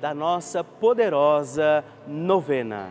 da nossa poderosa novena.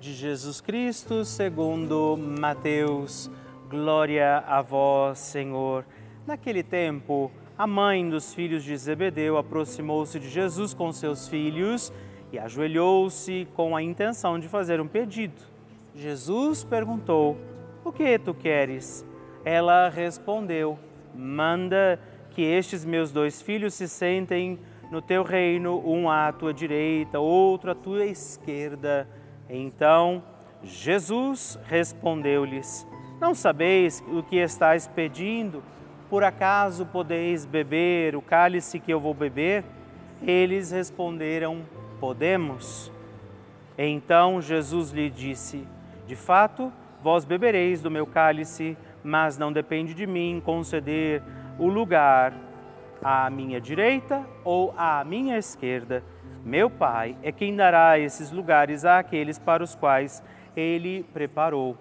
de Jesus Cristo segundo Mateus. Glória a vós, Senhor. Naquele tempo, a mãe dos filhos de Zebedeu aproximou-se de Jesus com seus filhos e ajoelhou-se com a intenção de fazer um pedido. Jesus perguntou: O que tu queres? Ela respondeu: Manda que estes meus dois filhos se sentem no teu reino, um à tua direita, outro à tua esquerda. Então Jesus respondeu-lhes: Não sabeis o que estáis pedindo? Por acaso podeis beber o cálice que eu vou beber? Eles responderam: podemos? Então Jesus lhe disse: De fato, vós bebereis do meu cálice, mas não depende de mim conceder o lugar à minha direita ou à minha esquerda. Meu Pai é quem dará esses lugares àqueles para os quais ele preparou.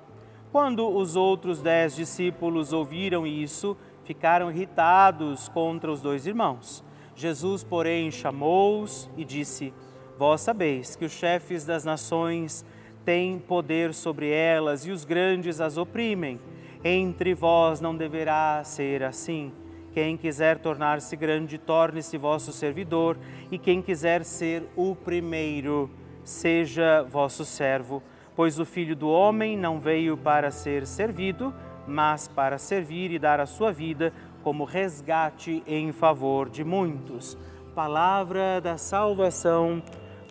Quando os outros dez discípulos ouviram isso, ficaram irritados contra os dois irmãos. Jesus, porém, chamou-os e disse: Vós sabeis que os chefes das nações têm poder sobre elas e os grandes as oprimem. Entre vós não deverá ser assim. Quem quiser tornar-se grande, torne-se vosso servidor, e quem quiser ser o primeiro, seja vosso servo. Pois o filho do homem não veio para ser servido, mas para servir e dar a sua vida como resgate em favor de muitos. Palavra da salvação,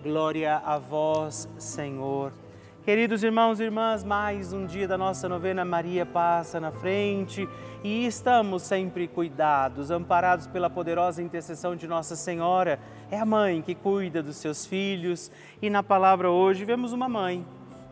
glória a vós, Senhor. Queridos irmãos e irmãs, mais um dia da nossa novena Maria passa na frente e estamos sempre cuidados, amparados pela poderosa intercessão de Nossa Senhora. É a mãe que cuida dos seus filhos e na palavra hoje vemos uma mãe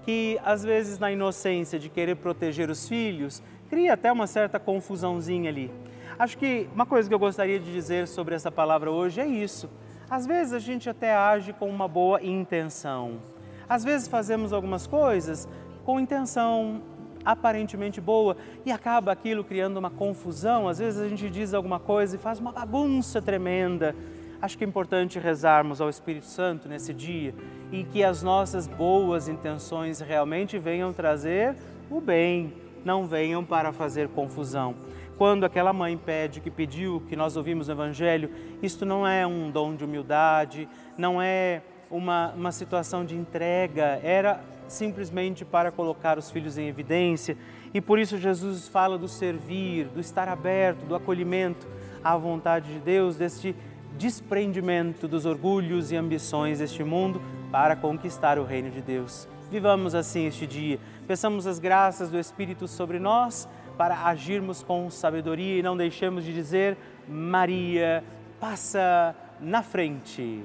que, às vezes, na inocência de querer proteger os filhos, cria até uma certa confusãozinha ali. Acho que uma coisa que eu gostaria de dizer sobre essa palavra hoje é isso. Às vezes a gente até age com uma boa intenção às vezes fazemos algumas coisas com intenção aparentemente boa e acaba aquilo criando uma confusão. Às vezes a gente diz alguma coisa e faz uma bagunça tremenda. Acho que é importante rezarmos ao Espírito Santo nesse dia e que as nossas boas intenções realmente venham trazer o bem, não venham para fazer confusão. Quando aquela mãe pede, que pediu, que nós ouvimos no Evangelho, isto não é um dom de humildade, não é uma, uma situação de entrega, era simplesmente para colocar os filhos em evidência. E por isso Jesus fala do servir, do estar aberto, do acolhimento à vontade de Deus, deste desprendimento dos orgulhos e ambições deste mundo para conquistar o reino de Deus. Vivamos assim este dia. Peçamos as graças do Espírito sobre nós para agirmos com sabedoria e não deixemos de dizer: Maria, passa na frente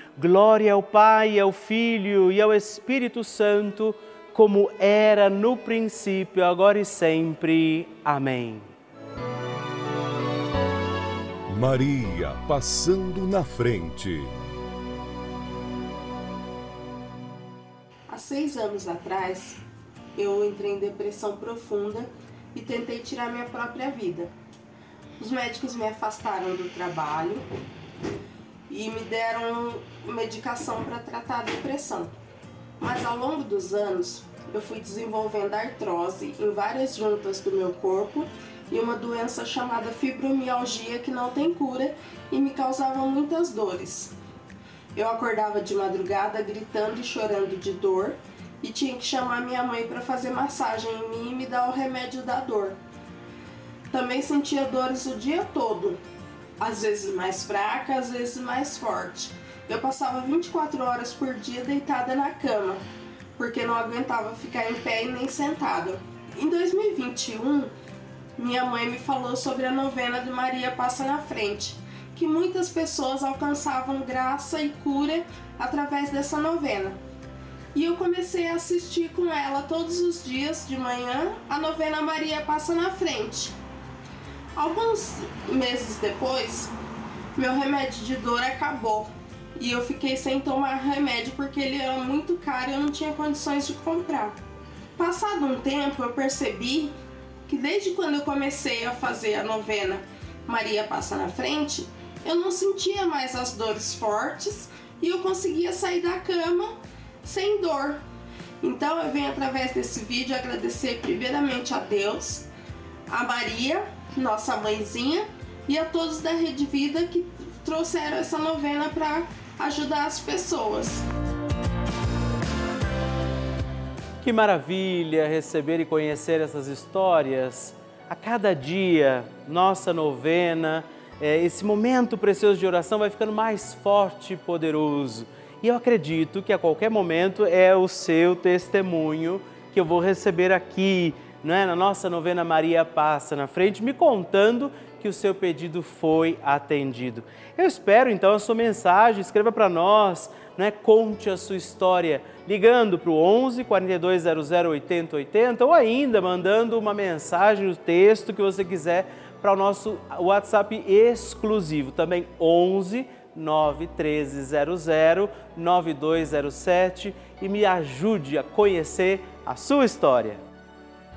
Glória ao Pai, ao Filho e ao Espírito Santo, como era no princípio, agora e sempre. Amém. Maria passando na frente. Há seis anos atrás, eu entrei em depressão profunda e tentei tirar minha própria vida. Os médicos me afastaram do trabalho e me deram medicação para tratar a depressão. Mas ao longo dos anos, eu fui desenvolvendo artrose em várias juntas do meu corpo e uma doença chamada fibromialgia que não tem cura e me causava muitas dores. Eu acordava de madrugada gritando e chorando de dor e tinha que chamar minha mãe para fazer massagem em mim e me dar o remédio da dor. Também sentia dores o dia todo, às vezes mais fraca, às vezes mais forte. Eu passava 24 horas por dia deitada na cama, porque não aguentava ficar em pé e nem sentada. Em 2021, minha mãe me falou sobre a novena de Maria Passa na Frente, que muitas pessoas alcançavam graça e cura através dessa novena. E eu comecei a assistir com ela todos os dias de manhã a novena Maria Passa na Frente. Alguns meses depois, meu remédio de dor acabou e eu fiquei sem tomar remédio porque ele era muito caro e eu não tinha condições de comprar. Passado um tempo, eu percebi que desde quando eu comecei a fazer a novena Maria Passa na Frente, eu não sentia mais as dores fortes e eu conseguia sair da cama sem dor. Então eu venho através desse vídeo agradecer primeiramente a Deus, a Maria nossa mãezinha, e a todos da Rede Vida que trouxeram essa novena para ajudar as pessoas. Que maravilha receber e conhecer essas histórias. A cada dia, nossa novena, é, esse momento precioso de oração vai ficando mais forte e poderoso. E eu acredito que a qualquer momento é o seu testemunho que eu vou receber aqui é? na nossa novena Maria Passa na frente, me contando que o seu pedido foi atendido. Eu espero então a sua mensagem, escreva para nós, não é? conte a sua história, ligando para o 11 4200 80 80 ou ainda mandando uma mensagem, o texto que você quiser para o nosso WhatsApp exclusivo, também 11 91300 9207 e me ajude a conhecer a sua história.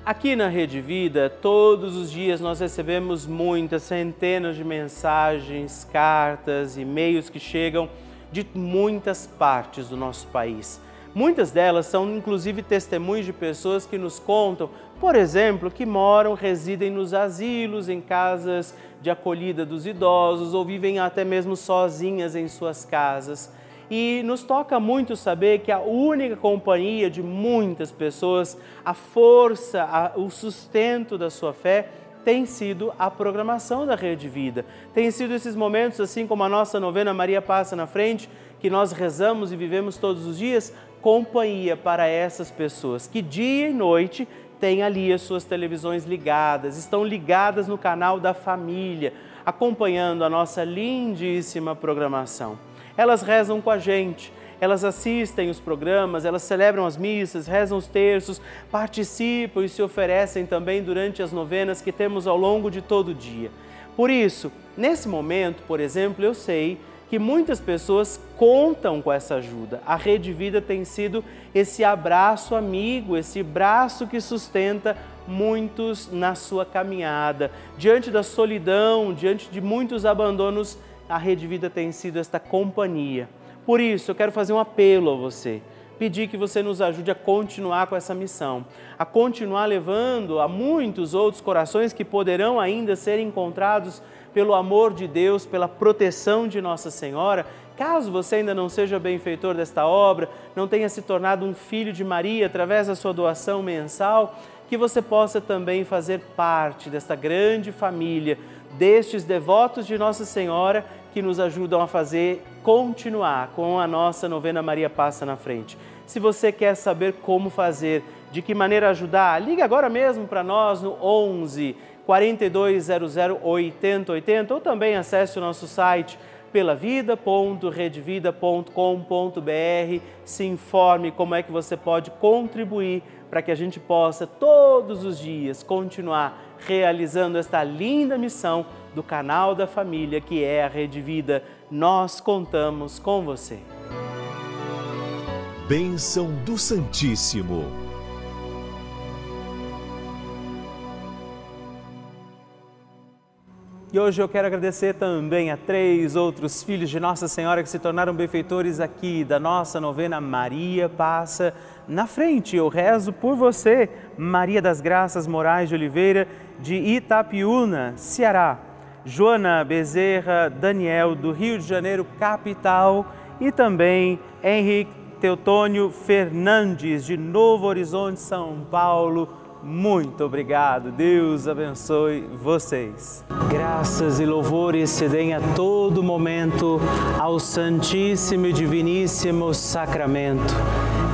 Aqui na Rede Vida, todos os dias nós recebemos muitas, centenas de mensagens, cartas, e-mails que chegam de muitas partes do nosso país. Muitas delas são inclusive testemunhos de pessoas que nos contam, por exemplo, que moram, residem nos asilos, em casas de acolhida dos idosos ou vivem até mesmo sozinhas em suas casas. E nos toca muito saber que a única companhia de muitas pessoas, a força, a, o sustento da sua fé, tem sido a programação da Rede Vida. Tem sido esses momentos, assim como a nossa novena Maria Passa na Frente, que nós rezamos e vivemos todos os dias, companhia para essas pessoas que dia e noite têm ali as suas televisões ligadas, estão ligadas no canal da família, acompanhando a nossa lindíssima programação. Elas rezam com a gente, elas assistem os programas, elas celebram as missas, rezam os terços, participam e se oferecem também durante as novenas que temos ao longo de todo o dia. Por isso, nesse momento, por exemplo, eu sei que muitas pessoas contam com essa ajuda. A Rede Vida tem sido esse abraço amigo, esse braço que sustenta muitos na sua caminhada. Diante da solidão, diante de muitos abandonos a Rede Vida tem sido esta companhia. Por isso, eu quero fazer um apelo a você, pedir que você nos ajude a continuar com essa missão, a continuar levando a muitos outros corações que poderão ainda ser encontrados pelo amor de Deus, pela proteção de Nossa Senhora. Caso você ainda não seja benfeitor desta obra, não tenha se tornado um filho de Maria através da sua doação mensal, que você possa também fazer parte desta grande família, destes devotos de Nossa Senhora que nos ajudam a fazer continuar com a nossa novena Maria Passa na Frente. Se você quer saber como fazer, de que maneira ajudar, ligue agora mesmo para nós no 11 4200 8080 ou também acesse o nosso site pelavida.redvida.com.br. Se informe como é que você pode contribuir para que a gente possa todos os dias continuar realizando esta linda missão do canal da família que é a Rede Vida. Nós contamos com você. Bênção do Santíssimo. E hoje eu quero agradecer também a três outros filhos de Nossa Senhora que se tornaram benfeitores aqui da nossa novena Maria Passa na Frente. Eu rezo por você, Maria das Graças Moraes de Oliveira, de Itapiúna, Ceará. Joana Bezerra Daniel, do Rio de Janeiro, capital. E também Henrique Teutônio Fernandes, de Novo Horizonte, São Paulo muito obrigado. Deus abençoe vocês. Graças e louvores se deem a todo momento ao Santíssimo e Diviníssimo Sacramento.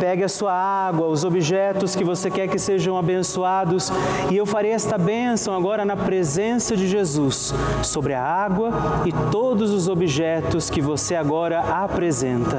pegue a sua água, os objetos que você quer que sejam abençoados, e eu farei esta bênção agora na presença de Jesus sobre a água e todos os objetos que você agora apresenta.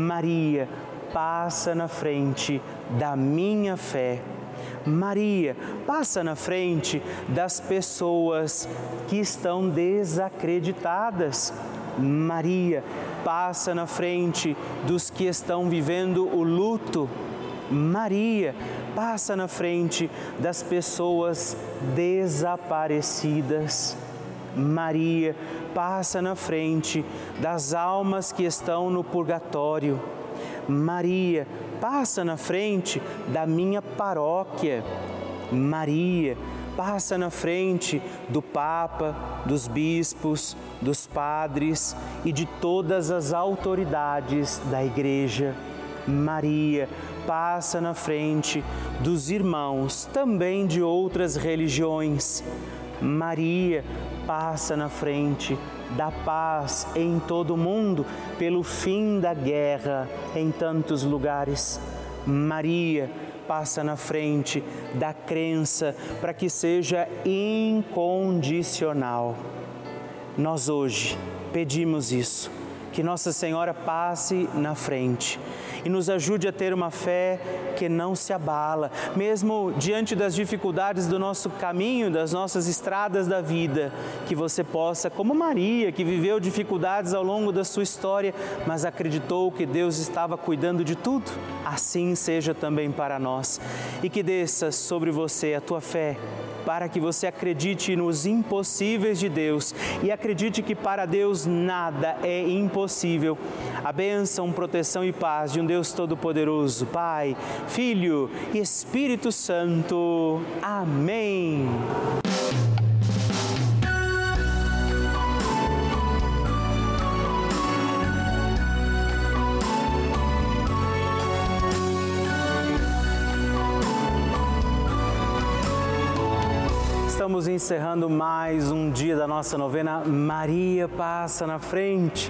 Maria, passa na frente da minha fé. Maria, passa na frente das pessoas que estão desacreditadas. Maria, passa na frente dos que estão vivendo o luto. Maria, passa na frente das pessoas desaparecidas. Maria, passa na frente das almas que estão no purgatório. Maria, passa na frente da minha paróquia. Maria, passa na frente do Papa, dos bispos, dos padres e de todas as autoridades da Igreja. Maria, passa na frente dos irmãos também de outras religiões. Maria, passa na frente da paz em todo o mundo, pelo fim da guerra em tantos lugares. Maria passa na frente da crença para que seja incondicional. Nós hoje pedimos isso, que Nossa Senhora passe na frente e nos ajude a ter uma fé que não se abala, mesmo diante das dificuldades do nosso caminho, das nossas estradas da vida, que você possa, como Maria, que viveu dificuldades ao longo da sua história, mas acreditou que Deus estava cuidando de tudo, assim seja também para nós e que desça sobre você a tua fé para que você acredite nos impossíveis de Deus e acredite que para Deus nada é impossível. A bênção, proteção e paz de um Deus Todo-Poderoso, Pai, Filho e Espírito Santo. Amém. Estamos encerrando mais um dia da nossa novena Maria Passa na Frente.